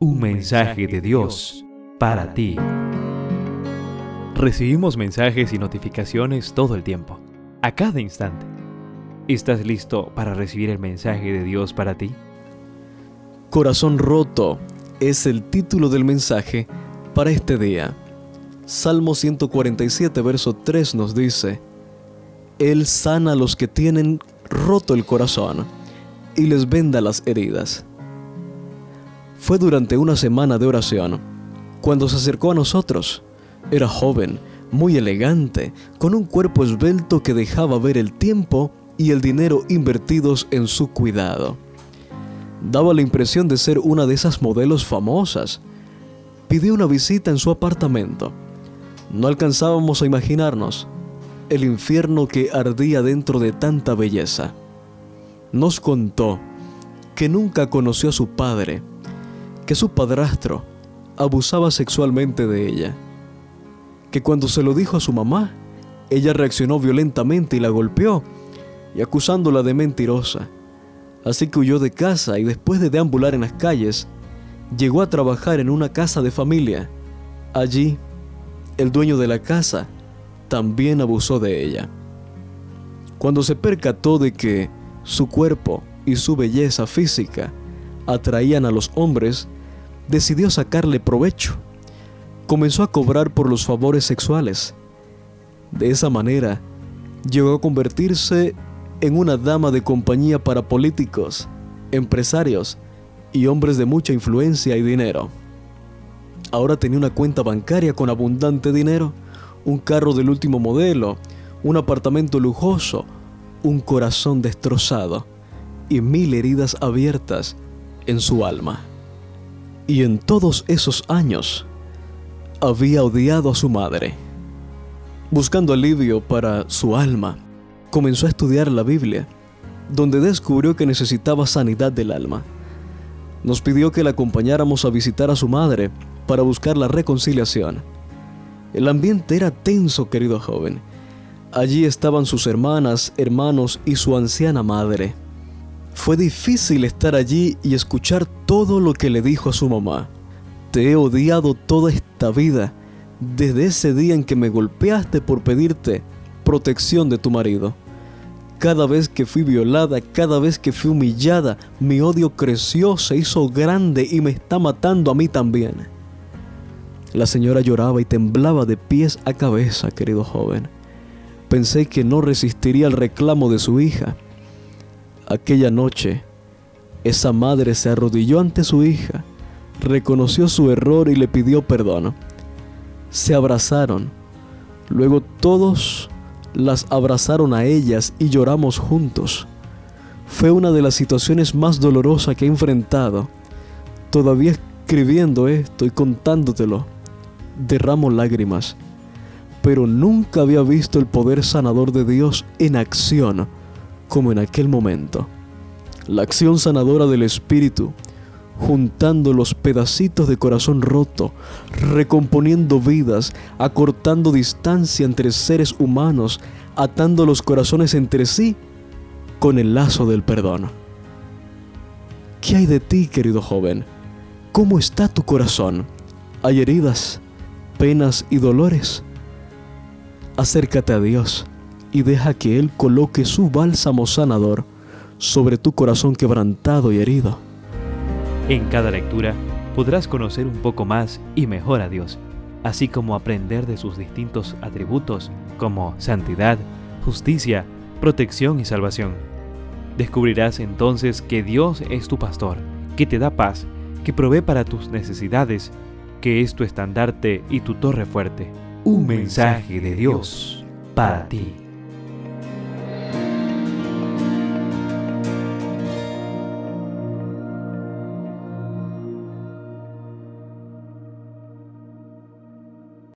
Un mensaje de Dios para ti. Recibimos mensajes y notificaciones todo el tiempo, a cada instante. ¿Estás listo para recibir el mensaje de Dios para ti? Corazón roto es el título del mensaje para este día. Salmo 147, verso 3 nos dice, Él sana a los que tienen roto el corazón y les venda las heridas. Fue durante una semana de oración cuando se acercó a nosotros. Era joven, muy elegante, con un cuerpo esbelto que dejaba ver el tiempo y el dinero invertidos en su cuidado. Daba la impresión de ser una de esas modelos famosas. Pidió una visita en su apartamento. No alcanzábamos a imaginarnos el infierno que ardía dentro de tanta belleza. Nos contó que nunca conoció a su padre, que su padrastro abusaba sexualmente de ella, que cuando se lo dijo a su mamá, ella reaccionó violentamente y la golpeó, y acusándola de mentirosa. Así que huyó de casa y después de deambular en las calles, llegó a trabajar en una casa de familia. Allí, el dueño de la casa también abusó de ella. Cuando se percató de que su cuerpo y su belleza física atraían a los hombres, decidió sacarle provecho. Comenzó a cobrar por los favores sexuales. De esa manera, llegó a convertirse en una dama de compañía para políticos, empresarios y hombres de mucha influencia y dinero. Ahora tenía una cuenta bancaria con abundante dinero, un carro del último modelo, un apartamento lujoso, un corazón destrozado y mil heridas abiertas en su alma. Y en todos esos años había odiado a su madre. Buscando alivio para su alma, comenzó a estudiar la Biblia, donde descubrió que necesitaba sanidad del alma. Nos pidió que la acompañáramos a visitar a su madre para buscar la reconciliación. El ambiente era tenso, querido joven. Allí estaban sus hermanas, hermanos y su anciana madre. Fue difícil estar allí y escuchar todo lo que le dijo a su mamá. Te he odiado toda esta vida, desde ese día en que me golpeaste por pedirte protección de tu marido. Cada vez que fui violada, cada vez que fui humillada, mi odio creció, se hizo grande y me está matando a mí también. La señora lloraba y temblaba de pies a cabeza, querido joven. Pensé que no resistiría el reclamo de su hija Aquella noche, esa madre se arrodilló ante su hija, reconoció su error y le pidió perdón. Se abrazaron. Luego todos las abrazaron a ellas y lloramos juntos. Fue una de las situaciones más dolorosas que he enfrentado. Todavía escribiendo esto y contándotelo, derramo lágrimas. Pero nunca había visto el poder sanador de Dios en acción como en aquel momento. La acción sanadora del Espíritu, juntando los pedacitos de corazón roto, recomponiendo vidas, acortando distancia entre seres humanos, atando los corazones entre sí con el lazo del perdón. ¿Qué hay de ti, querido joven? ¿Cómo está tu corazón? ¿Hay heridas, penas y dolores? Acércate a Dios y deja que Él coloque su bálsamo sanador sobre tu corazón quebrantado y herido. En cada lectura podrás conocer un poco más y mejor a Dios, así como aprender de sus distintos atributos como santidad, justicia, protección y salvación. Descubrirás entonces que Dios es tu pastor, que te da paz, que provee para tus necesidades, que es tu estandarte y tu torre fuerte. Un mensaje de Dios para ti.